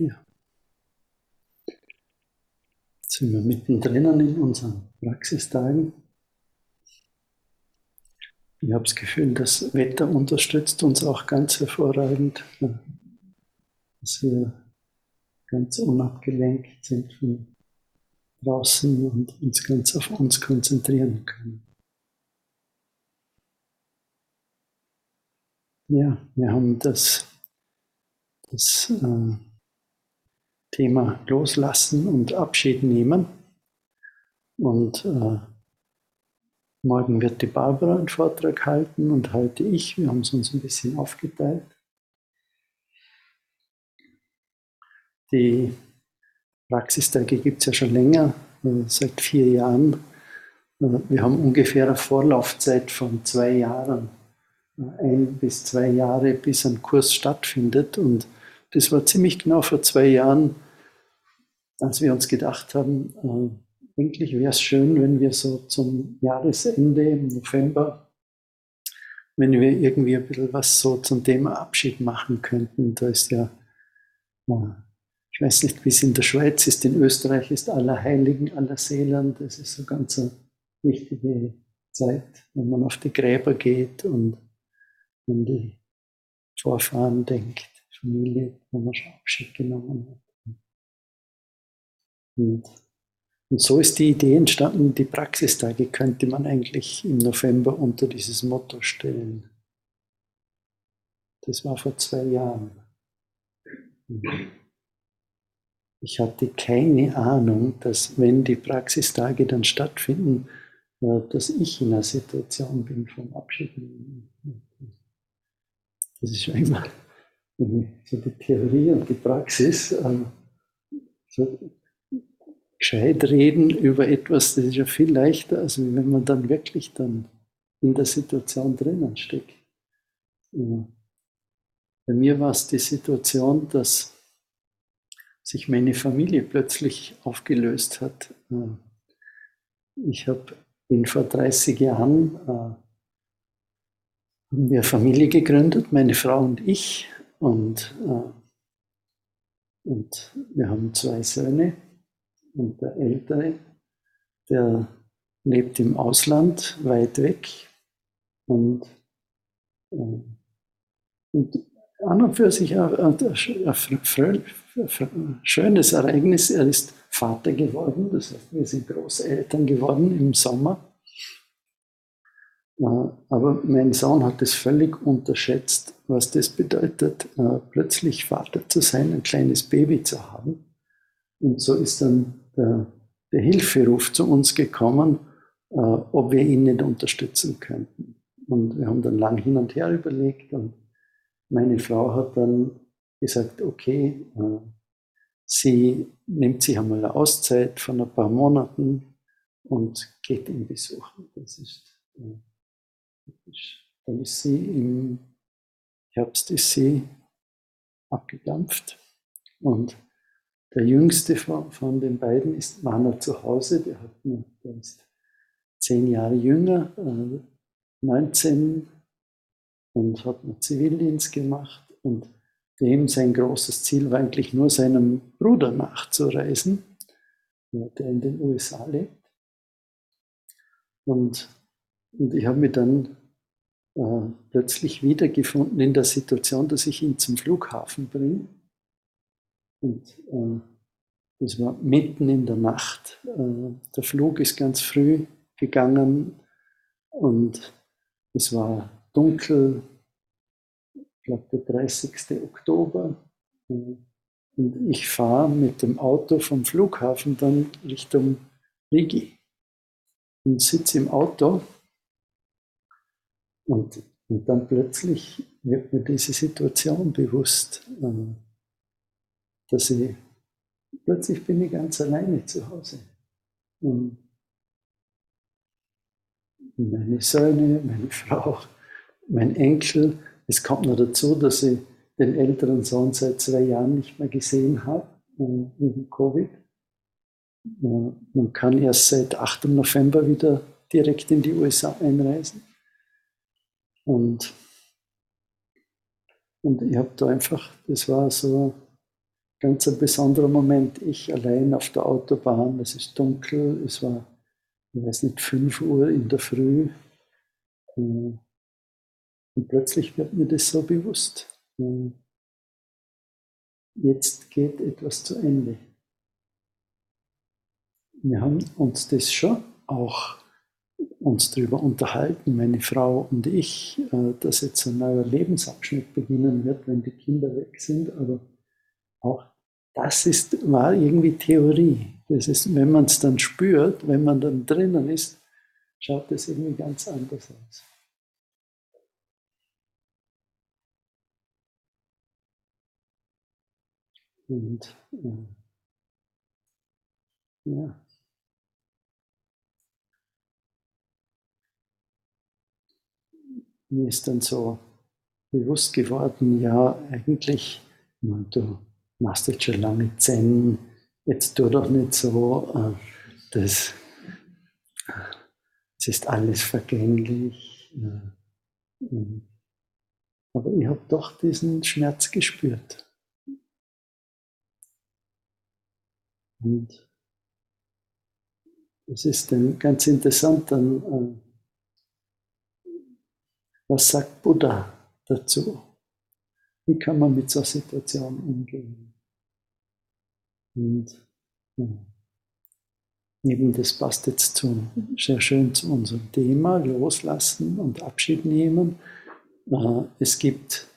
Ja. Jetzt sind wir mittendrin in unseren Praxistagen. Ich habe das Gefühl, das Wetter unterstützt uns auch ganz hervorragend, dass wir ganz unabgelenkt sind von draußen und uns ganz auf uns konzentrieren können. Ja, wir haben das, das äh, Thema Loslassen und Abschied nehmen. Und äh, morgen wird die Barbara einen Vortrag halten und heute ich. Wir haben es uns ein bisschen aufgeteilt. Die Praxistage gibt es ja schon länger, äh, seit vier Jahren. Äh, wir haben ungefähr eine Vorlaufzeit von zwei Jahren, äh, ein bis zwei Jahre, bis ein Kurs stattfindet. Und das war ziemlich genau vor zwei Jahren, als wir uns gedacht haben, äh, eigentlich wäre es schön, wenn wir so zum Jahresende im November, wenn wir irgendwie ein bisschen was so zum Thema Abschied machen könnten. Da ist ja, ich weiß nicht, wie es in der Schweiz ist, in Österreich ist aller Heiligen, aller Seelen, das ist so ganz eine wichtige Zeit, wenn man auf die Gräber geht und an die Vorfahren denkt, Familie, wo man schon Abschied genommen hat. Und, und so ist die Idee entstanden, die Praxistage könnte man eigentlich im November unter dieses Motto stellen. Das war vor zwei Jahren. Ich hatte keine Ahnung, dass wenn die Praxistage dann stattfinden, äh, dass ich in einer Situation bin vom Abschied. Das ist schon immer so die Theorie und die Praxis. Ähm, gescheit reden über etwas, das ist ja viel leichter, als wenn man dann wirklich dann in der Situation drinnen steckt. Bei mir war es die Situation, dass sich meine Familie plötzlich aufgelöst hat. Ich habe bin vor 30 Jahren äh, haben Familie gegründet, meine Frau und ich, und, äh, und wir haben zwei Söhne. Und der Ältere, der lebt im Ausland, weit weg. Und, äh, und an und für sich ein, schönes Ereignis. Er ist Vater geworden, das heißt, wir sind Großeltern geworden im Sommer. Äh, aber mein Sohn hat es völlig unterschätzt, was das bedeutet, äh, plötzlich Vater zu sein, ein kleines Baby zu haben. Und so ist dann der, der Hilferuf zu uns gekommen, äh, ob wir ihn nicht unterstützen könnten. Und wir haben dann lang hin und her überlegt und meine Frau hat dann gesagt, okay, äh, sie nimmt sich einmal eine Auszeit von ein paar Monaten und geht ihn besuchen. Das ist, äh, dann ist sie im Herbst ist sie abgedampft und der jüngste von, von den beiden ist, war noch zu Hause, der, hat der ist zehn Jahre jünger, äh, 19 und hat noch Zivildienst gemacht und dem sein großes Ziel war eigentlich nur seinem Bruder nachzureisen, der in den USA lebt. Und, und ich habe mich dann äh, plötzlich wiedergefunden in der Situation, dass ich ihn zum Flughafen bringe und äh, das war mitten in der Nacht. Äh, der Flug ist ganz früh gegangen und es war dunkel, ich glaube der 30. Oktober. Äh, und ich fahre mit dem Auto vom Flughafen dann Richtung Rigi und sitze im Auto und, und dann plötzlich wird mir diese Situation bewusst. Dass ich plötzlich bin ich ganz alleine zu Hause. Und meine Söhne, meine Frau, mein Enkel. Es kommt noch dazu, dass ich den älteren Sohn seit zwei Jahren nicht mehr gesehen habe, wegen Covid. Man kann erst seit 8. November wieder direkt in die USA einreisen. Und, und ich habe da einfach, das war so ganz ein besonderer Moment. Ich allein auf der Autobahn, es ist dunkel, es war, ich weiß nicht, 5 Uhr in der Früh. Äh, und plötzlich wird mir das so bewusst. Äh, jetzt geht etwas zu Ende. Wir haben uns das schon auch uns darüber unterhalten, meine Frau und ich, äh, dass jetzt ein neuer Lebensabschnitt beginnen wird, wenn die Kinder weg sind. Aber auch das ist, war irgendwie Theorie. Das ist, wenn man es dann spürt, wenn man dann drinnen ist, schaut es irgendwie ganz anders aus. Und äh, ja. Mir ist dann so bewusst geworden, ja, eigentlich, du machst jetzt schon lange Zen, jetzt tu doch nicht so, äh, das, es ist alles vergänglich. Aber ich habe doch diesen Schmerz gespürt. Und es ist dann ganz interessant, dann, äh, was sagt Buddha dazu? Wie kann man mit so Situationen umgehen? Und ja, eben das passt jetzt zu, sehr schön zu unserem Thema, loslassen und Abschied nehmen. Äh, es gibt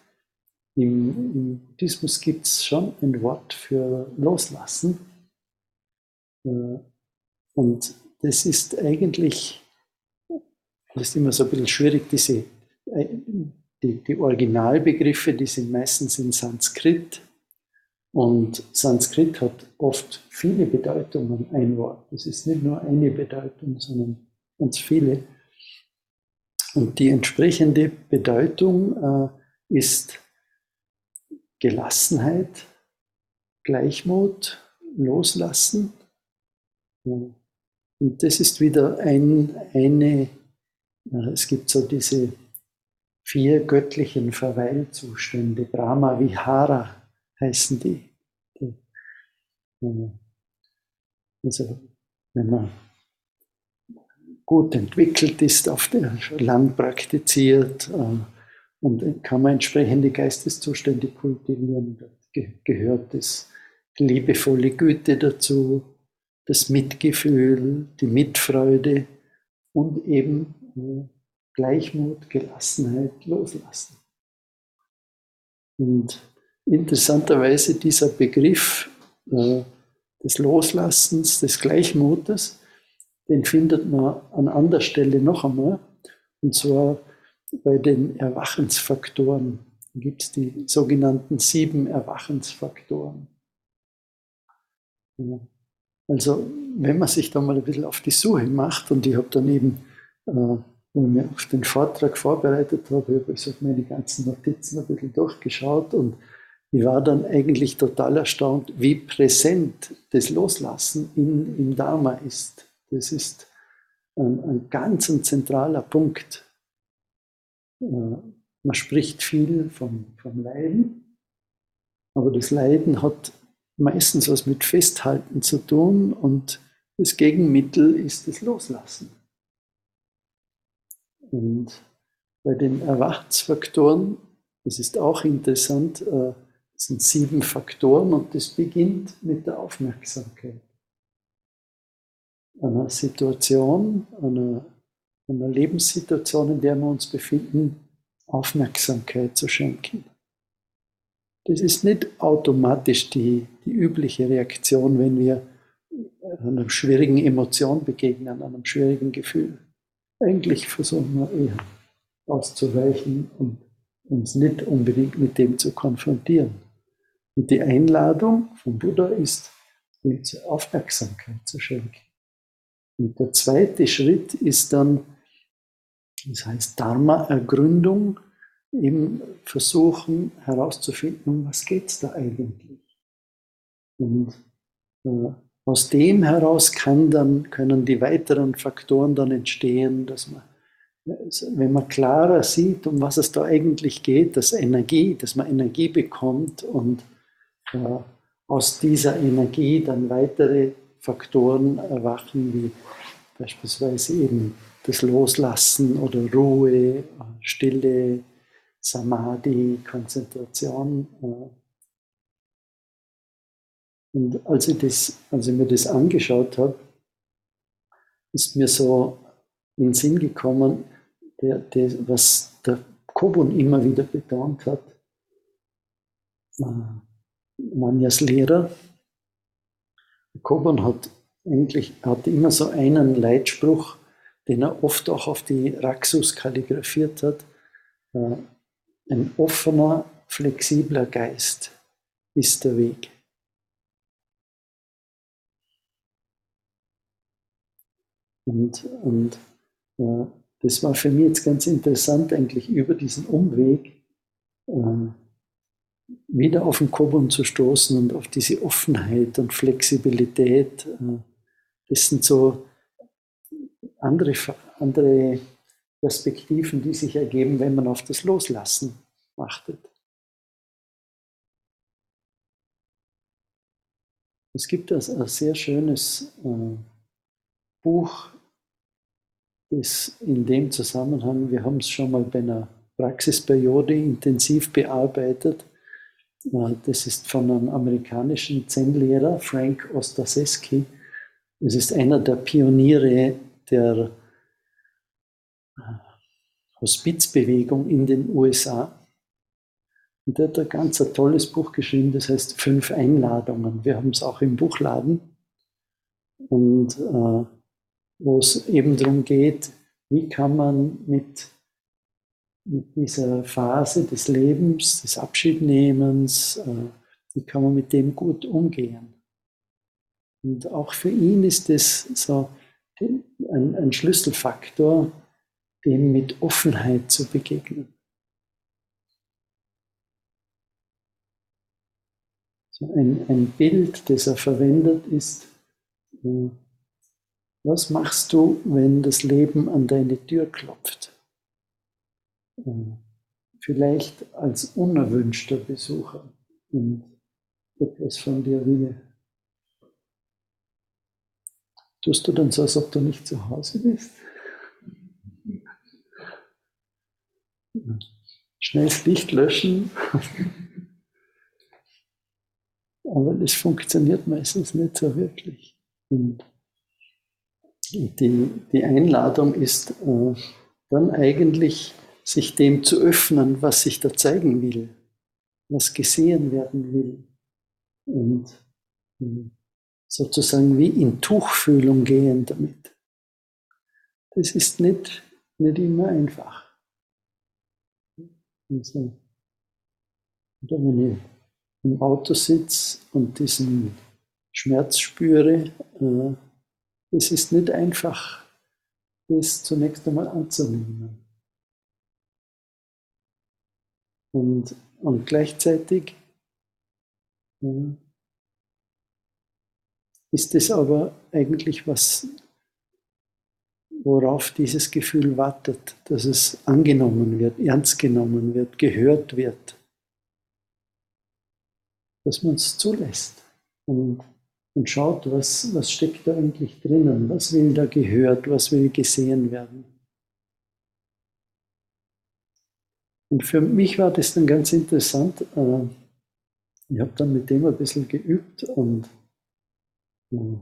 im, im Buddhismus gibt es schon ein Wort für loslassen. Äh, und das ist eigentlich, das ist immer so ein bisschen schwierig, diese, äh, die, die Originalbegriffe, die sind meistens in Sanskrit. Und Sanskrit hat oft viele Bedeutungen, ein Wort. Das ist nicht nur eine Bedeutung, sondern ganz viele. Und die entsprechende Bedeutung äh, ist Gelassenheit, Gleichmut, Loslassen, und das ist wieder ein, eine, es gibt so diese vier göttlichen Verweilzustände, Brahma Vihara heißen die. Also wenn man gut entwickelt ist, auf der lang praktiziert, äh, und kann man entsprechende Geisteszustände kultivieren. Gehört das liebevolle Güte dazu, das Mitgefühl, die Mitfreude und eben äh, Gleichmut, Gelassenheit loslassen. Und interessanterweise dieser Begriff äh, des Loslassens, des Gleichmutes, den findet man an anderer Stelle noch einmal, und zwar bei den Erwachensfaktoren. Gibt es die sogenannten sieben Erwachensfaktoren. Ja. Also wenn man sich da mal ein bisschen auf die Suche macht und ich habe dann eben, äh, wo ich mir auf den Vortrag vorbereitet habe, habe ich meine ganzen Notizen ein bisschen durchgeschaut und ich war dann eigentlich total erstaunt, wie präsent das Loslassen in, im Dharma ist. Das ist ein, ein ganz ein zentraler Punkt. Äh, man spricht viel vom, vom Leiden, aber das Leiden hat meistens was mit Festhalten zu tun und das Gegenmittel ist das Loslassen. Und bei den Erwachensfaktoren, das ist auch interessant, äh, sind sieben Faktoren und das beginnt mit der Aufmerksamkeit. Einer Situation, einer, einer Lebenssituation, in der wir uns befinden, Aufmerksamkeit zu schenken. Das ist nicht automatisch die, die übliche Reaktion, wenn wir einer schwierigen Emotion begegnen, einem schwierigen Gefühl. Eigentlich versuchen wir eher auszuweichen und uns nicht unbedingt mit dem zu konfrontieren. Und die Einladung vom Buddha ist, uns Aufmerksamkeit zu schenken. Und der zweite Schritt ist dann, das heißt Dharma-Ergründung, eben versuchen herauszufinden, was geht es da eigentlich. Und äh, aus dem heraus kann dann, können die weiteren Faktoren dann entstehen, dass man, wenn man klarer sieht, um was es da eigentlich geht, dass Energie, dass man Energie bekommt und äh, aus dieser Energie dann weitere Faktoren erwachen, wie beispielsweise eben das Loslassen oder Ruhe, Stille, Samadhi, Konzentration. Und als ich, das, als ich mir das angeschaut habe, ist mir so in den Sinn gekommen, der, der, was der Kobun immer wieder betont hat. Manjas Lehrer. Kobun hat eigentlich hat immer so einen Leitspruch, den er oft auch auf die Raxus kalligrafiert hat. Äh, ein offener, flexibler Geist ist der Weg. Und, und äh, das war für mich jetzt ganz interessant, eigentlich über diesen Umweg äh, wieder auf den Kobun zu stoßen und auf diese Offenheit und Flexibilität. Äh, das sind so andere, andere Perspektiven, die sich ergeben, wenn man auf das Loslassen achtet. Es gibt ein, ein sehr schönes äh, Buch, das in dem Zusammenhang, wir haben es schon mal bei einer Praxisperiode intensiv bearbeitet. Äh, das ist von einem amerikanischen Zen-Lehrer, Frank Ostaseski. Es ist einer der Pioniere der äh, Hospizbewegung in den USA. Und der hat ein ganz ein tolles Buch geschrieben, das heißt Fünf Einladungen. Wir haben es auch im Buchladen. Und äh, wo es eben darum geht, wie kann man mit, mit dieser Phase des Lebens, des Abschiednehmens, äh, wie kann man mit dem gut umgehen. Und auch für ihn ist es so ein, ein Schlüsselfaktor, dem mit Offenheit zu begegnen. Ein, ein Bild, das er verwendet, ist, äh, was machst du, wenn das Leben an deine Tür klopft? Äh, vielleicht als unerwünschter Besucher und etwas von dir will. Tust du dann so, als ob du nicht zu Hause bist? Schnell das Licht löschen. Aber das funktioniert meistens nicht so wirklich. Und die, die Einladung ist äh, dann eigentlich, sich dem zu öffnen, was sich da zeigen will, was gesehen werden will. Und äh, sozusagen wie in Tuchfühlung gehen damit. Das ist nicht, nicht immer einfach. Also, oder wenn ich im Auto sitze und diesen Schmerz spüre, äh, es ist nicht einfach, das zunächst einmal anzunehmen. Und, und gleichzeitig ja, ist es aber eigentlich was, worauf dieses Gefühl wartet, dass es angenommen wird, ernst genommen wird, gehört wird, dass man es zulässt. Und und schaut, was, was steckt da eigentlich drinnen, was will da gehört, was will gesehen werden. Und für mich war das dann ganz interessant. Äh, ich habe dann mit dem ein bisschen geübt und äh,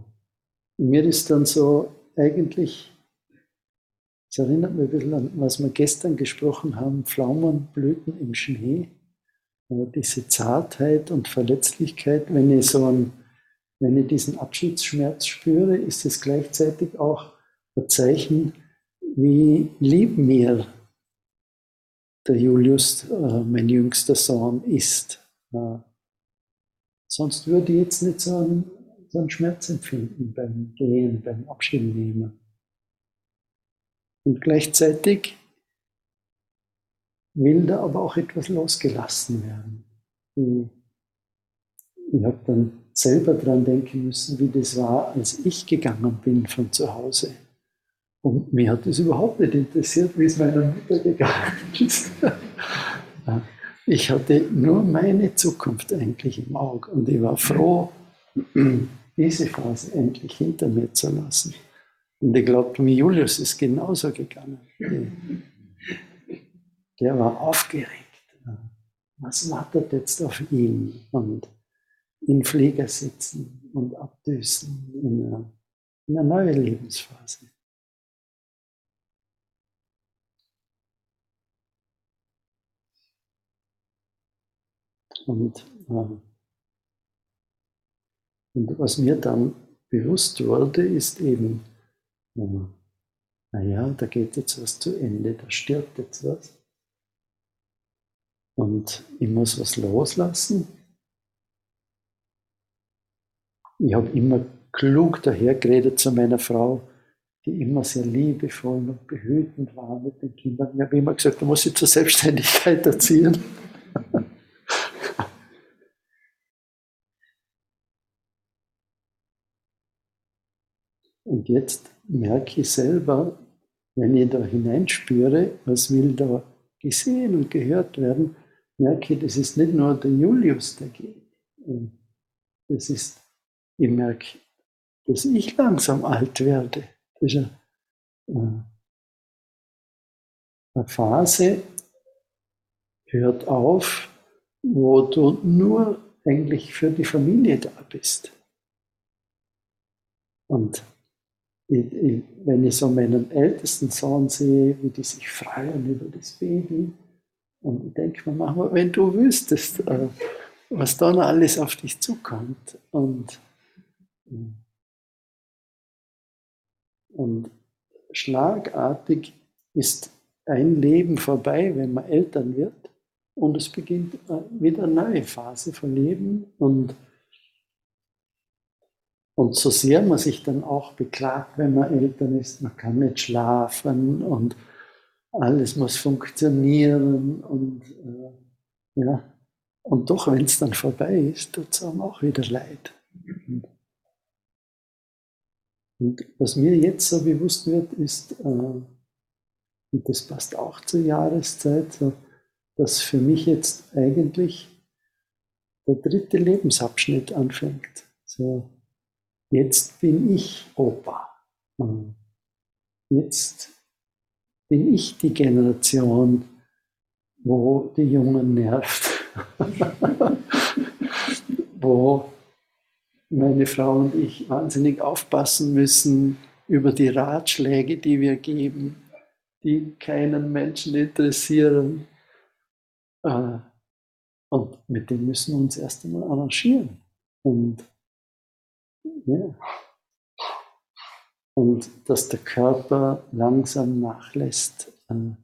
mir ist dann so eigentlich, es erinnert mich ein bisschen an, was wir gestern gesprochen haben, Pflaumenblüten im Schnee, diese Zartheit und Verletzlichkeit, wenn ich so ein wenn ich diesen Abschiedsschmerz spüre, ist es gleichzeitig auch ein Zeichen, wie lieb mir der Julius, äh, mein jüngster Sohn, ist. Äh, sonst würde ich jetzt nicht so einen, so einen Schmerz empfinden beim Gehen, beim Abschiednehmen. Und gleichzeitig will da aber auch etwas losgelassen werden. Ich habe dann selber dran denken müssen, wie das war, als ich gegangen bin von zu Hause. Und mir hat es überhaupt nicht interessiert, wie es meiner Mutter gegangen ist. ich hatte nur meine Zukunft eigentlich im Auge und ich war froh, diese Phase endlich hinter mir zu lassen. Und ich glaube, mir Julius ist genauso gegangen. Der war aufgeregt. Was wartet jetzt auf ihn? Und in Flieger sitzen und abdüsen in eine, in eine neue Lebensphase. Und, äh, und was mir dann bewusst wurde, ist eben, äh, naja, da geht jetzt was zu Ende, da stirbt jetzt was. Und ich muss was loslassen. Ich habe immer klug dahergeredet zu meiner Frau, die immer sehr liebevoll und behütend war mit den Kindern. Ich habe immer gesagt, du musst sie zur Selbstständigkeit erziehen. Und jetzt merke ich selber, wenn ich da hineinspüre, was will da gesehen und gehört werden, merke ich, das ist nicht nur der Julius, der geht. Das ist, ich merke, dass ich langsam alt werde. Das ist eine, eine Phase, hört auf, wo du nur eigentlich für die Familie da bist. Und ich, ich, wenn ich so meinen ältesten Sohn sehe, wie die sich freuen über das Baby, und ich denke mir manchmal, wenn du wüsstest, äh, was da noch alles auf dich zukommt. Und, und schlagartig ist ein Leben vorbei, wenn man Eltern wird. Und es beginnt äh, wieder eine neue Phase von Leben. Und und so sehr man sich dann auch beklagt, wenn man Eltern ist, man kann nicht schlafen und alles muss funktionieren und äh, ja. Und doch, wenn es dann vorbei ist, tut es auch wieder leid. Und was mir jetzt so bewusst wird, ist, äh, und das passt auch zur Jahreszeit, so, dass für mich jetzt eigentlich der dritte Lebensabschnitt anfängt. So, Jetzt bin ich Opa. Jetzt bin ich die Generation, wo die Jungen nervt. wo meine Frau und ich wahnsinnig aufpassen müssen über die Ratschläge, die wir geben, die keinen Menschen interessieren. Äh, und mit denen müssen wir uns erst einmal arrangieren. Und ja. Und dass der Körper langsam nachlässt, äh,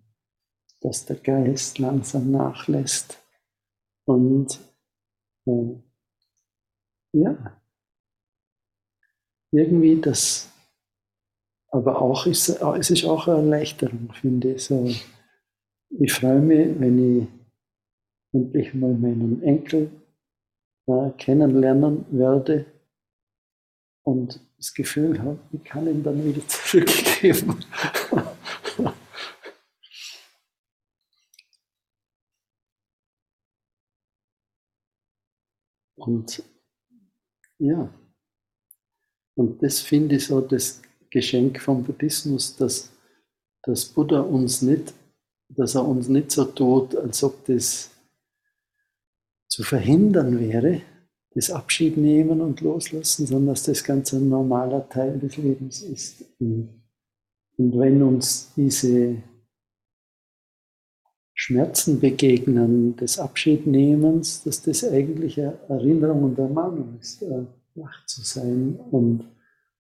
dass der Geist langsam nachlässt. Und äh, ja, irgendwie das, aber auch ist, es ist auch eine Erleichterung, finde ich. So, ich freue mich, wenn ich endlich mal meinen Enkel äh, kennenlernen werde und das Gefühl habe, ich kann ihn dann wieder zurückgeben. und ja, und das finde ich so das Geschenk vom Buddhismus, dass, dass Buddha uns nicht, dass er uns nicht so tut, als ob das zu verhindern wäre, das Abschied nehmen und loslassen, sondern dass das ganz ein normaler Teil des Lebens ist. Und wenn uns diese Schmerzen begegnen des Abschiednehmens, dass das eigentlich eine Erinnerung und Ermahnung ist, äh, wach zu sein und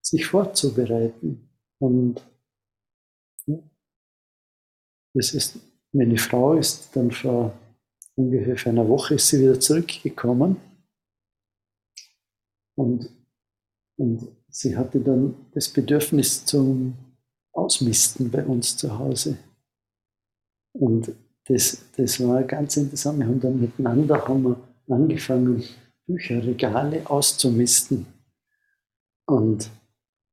sich vorzubereiten. Und ja, ist, meine Frau ist dann vor ungefähr einer Woche ist sie wieder zurückgekommen und, und sie hatte dann das Bedürfnis zum Ausmisten bei uns zu Hause. Und das, das war ganz interessant. Wir haben dann miteinander haben wir angefangen, Bücherregale auszumisten. Und,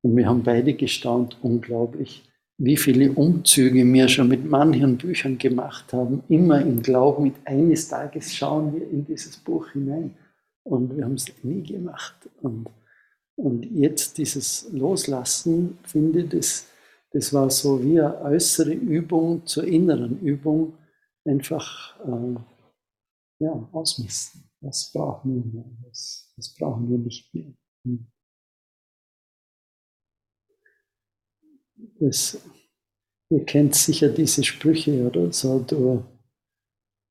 und wir haben beide gestaunt, unglaublich, wie viele Umzüge wir schon mit manchen Büchern gemacht haben, immer im Glauben, mit eines Tages schauen wir in dieses Buch hinein. Und wir haben es nie gemacht. Und, und jetzt dieses Loslassen, finde ich, das, das war so wie eine äußere Übung zur inneren Übung, einfach äh, ja, ausmisten. Was brauchen wir mehr? Was, was brauchen wir nicht mehr? Das, ihr kennt sicher diese Sprüche, oder? So, du,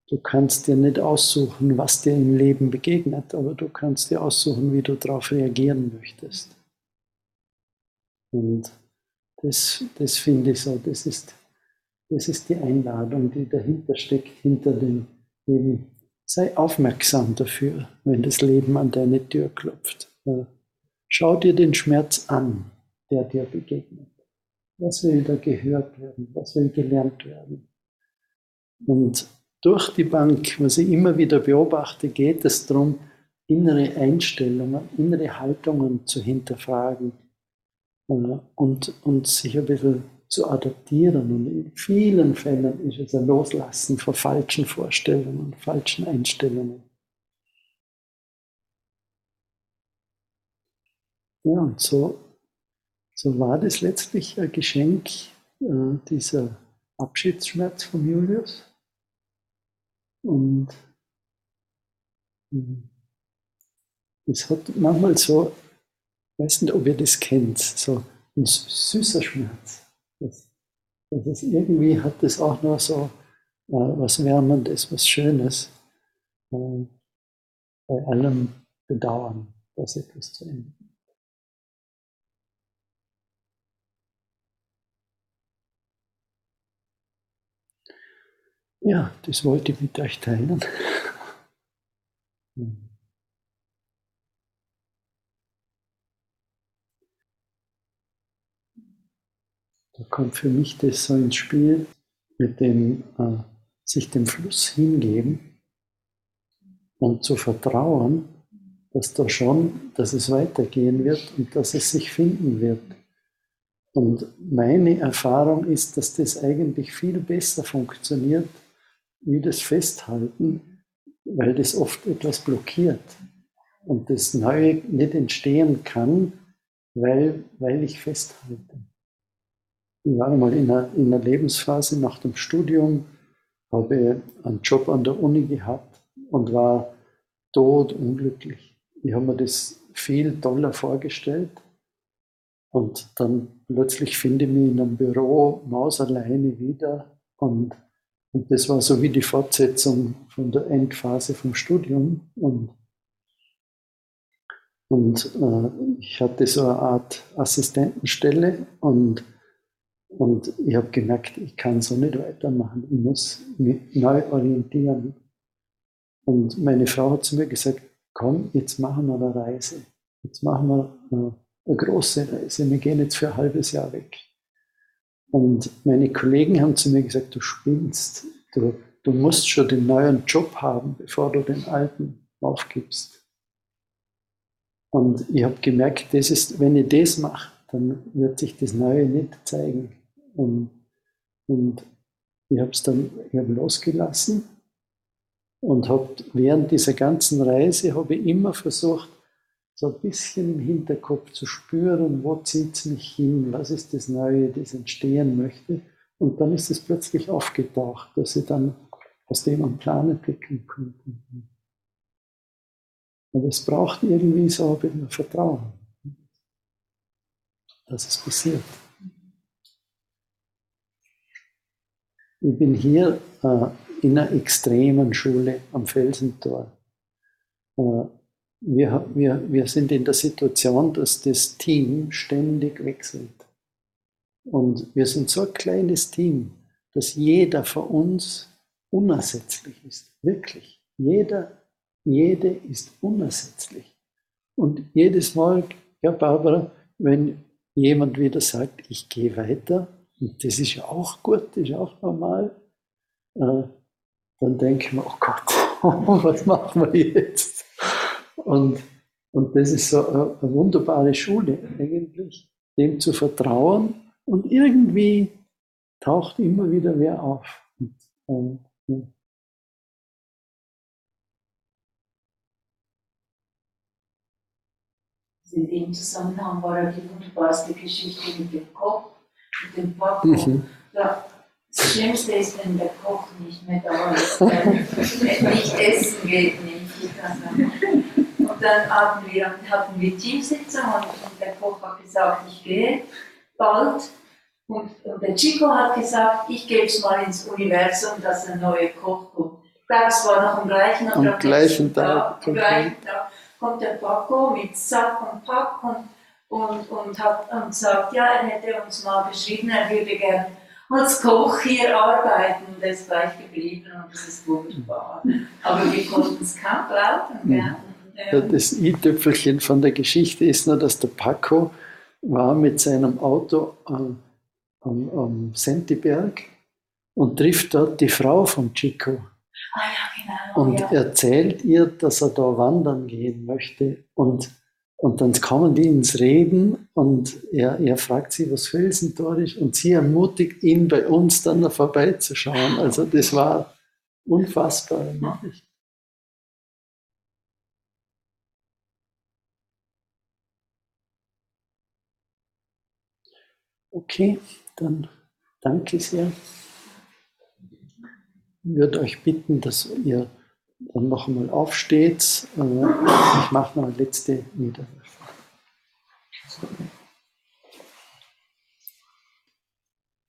du kannst dir nicht aussuchen, was dir im Leben begegnet, aber du kannst dir aussuchen, wie du darauf reagieren möchtest. Und das, das finde ich so, das ist, das ist die Einladung, die dahinter steckt, hinter dem Leben. Sei aufmerksam dafür, wenn das Leben an deine Tür klopft. Schau dir den Schmerz an, der dir begegnet. Was will da gehört werden? Was will gelernt werden? Und durch die Bank, was ich immer wieder beobachte, geht es darum, innere Einstellungen, innere Haltungen zu hinterfragen äh, und, und sich ein bisschen zu adaptieren. Und in vielen Fällen ist es ein Loslassen von falschen Vorstellungen, falschen Einstellungen. Ja, und so so war das letztlich ein Geschenk, äh, dieser Abschiedsschmerz von Julius. Und hm, es hat manchmal so, ich weiß nicht, ob ihr das kennt, so ein süßer Schmerz. Das, irgendwie hat das auch noch so äh, was Wärmendes, was Schönes, äh, bei allem Bedauern, dass etwas zu Ende Ja, das wollte ich mit euch teilen. Da kommt für mich das so ins Spiel mit dem äh, sich dem Fluss hingeben und zu vertrauen, dass da schon, dass es weitergehen wird und dass es sich finden wird. Und meine Erfahrung ist, dass das eigentlich viel besser funktioniert, wie das Festhalten, weil das oft etwas blockiert und das Neue nicht entstehen kann, weil, weil ich festhalte. Ich war einmal in einer, in einer Lebensphase nach dem Studium, habe einen Job an der Uni gehabt und war tot unglücklich. Ich habe mir das viel toller vorgestellt und dann plötzlich finde ich mich in einem Büro mauserleine wieder und und das war so wie die Fortsetzung von der Endphase vom Studium. Und, und äh, ich hatte so eine Art Assistentenstelle und, und ich habe gemerkt, ich kann so nicht weitermachen. Ich muss mich neu orientieren. Und meine Frau hat zu mir gesagt, komm, jetzt machen wir eine Reise. Jetzt machen wir eine, eine große Reise. Wir gehen jetzt für ein halbes Jahr weg. Und meine Kollegen haben zu mir gesagt, du spinnst, du, du musst schon den neuen Job haben, bevor du den alten aufgibst. Und ich habe gemerkt, das ist, wenn ich das mache, dann wird sich das Neue nicht zeigen. Und, und ich habe es dann ich hab losgelassen und habe während dieser ganzen Reise habe ich immer versucht, so ein bisschen im Hinterkopf zu spüren, wo zieht es mich hin, was ist das Neue, das entstehen möchte. Und dann ist es plötzlich aufgetaucht, dass ich dann aus dem einen Plan entwickeln konnte. Und es braucht irgendwie so ein bisschen Vertrauen, dass es passiert. Ich bin hier äh, in einer extremen Schule am Felsentor. Äh, wir, wir, wir sind in der Situation, dass das Team ständig wechselt. Und wir sind so ein kleines Team, dass jeder von uns unersetzlich ist. Wirklich. Jeder, jede ist unersetzlich. Und jedes Mal, ja Barbara, wenn jemand wieder sagt, ich gehe weiter, und das ist ja auch gut, das ist auch normal, äh, dann denken wir, oh Gott, was machen wir jetzt? Und, und das ist so eine, wunderbare Schule eigentlich, dem zu vertrauen Und irgendwie taucht immer wieder wer auf. Und, ja. In dem Zusammenhang war ja die wunderbarste Geschichte mit dem Koch, mit dem Paco. Mhm. Ja, das Schlimmste ist, wenn der Koch nicht mehr da ist, nicht essen geht nicht. Und dann hatten wir, hatten wir Teamsitzung und der Koch hat gesagt, ich gehe bald. Und, und der Chico hat gesagt, ich gebe es mal ins Universum, dass ein neuer Koch kommt. Ich glaube, es war noch am gleichen, am gleichen Tag. Tag, am gleichen Tag kommt der Paco mit Sack und Pack und, und, und, hat, und sagt, ja, er hätte uns mal geschrieben, er würde gerne als Koch hier arbeiten und er ist gleich geblieben und das ist wunderbar. Aber wir konnten es kaum glauben. Ja. Ja, das i-Tüpfelchen von der Geschichte ist nur, dass der Paco war mit seinem Auto am, am, am Sentiberg und trifft dort die Frau von Chico. Ah, ja, genau, und ja. erzählt ihr, dass er da wandern gehen möchte. Und, und dann kommen die ins Reden und er, er fragt sie, was Felsentor ist. Und sie ermutigt ihn, bei uns dann vorbeizuschauen. Also das war unfassbar. Okay, dann danke sehr. Ich würde euch bitten, dass ihr dann noch einmal aufsteht. Äh, ich mache noch eine letzte Niederwerfung.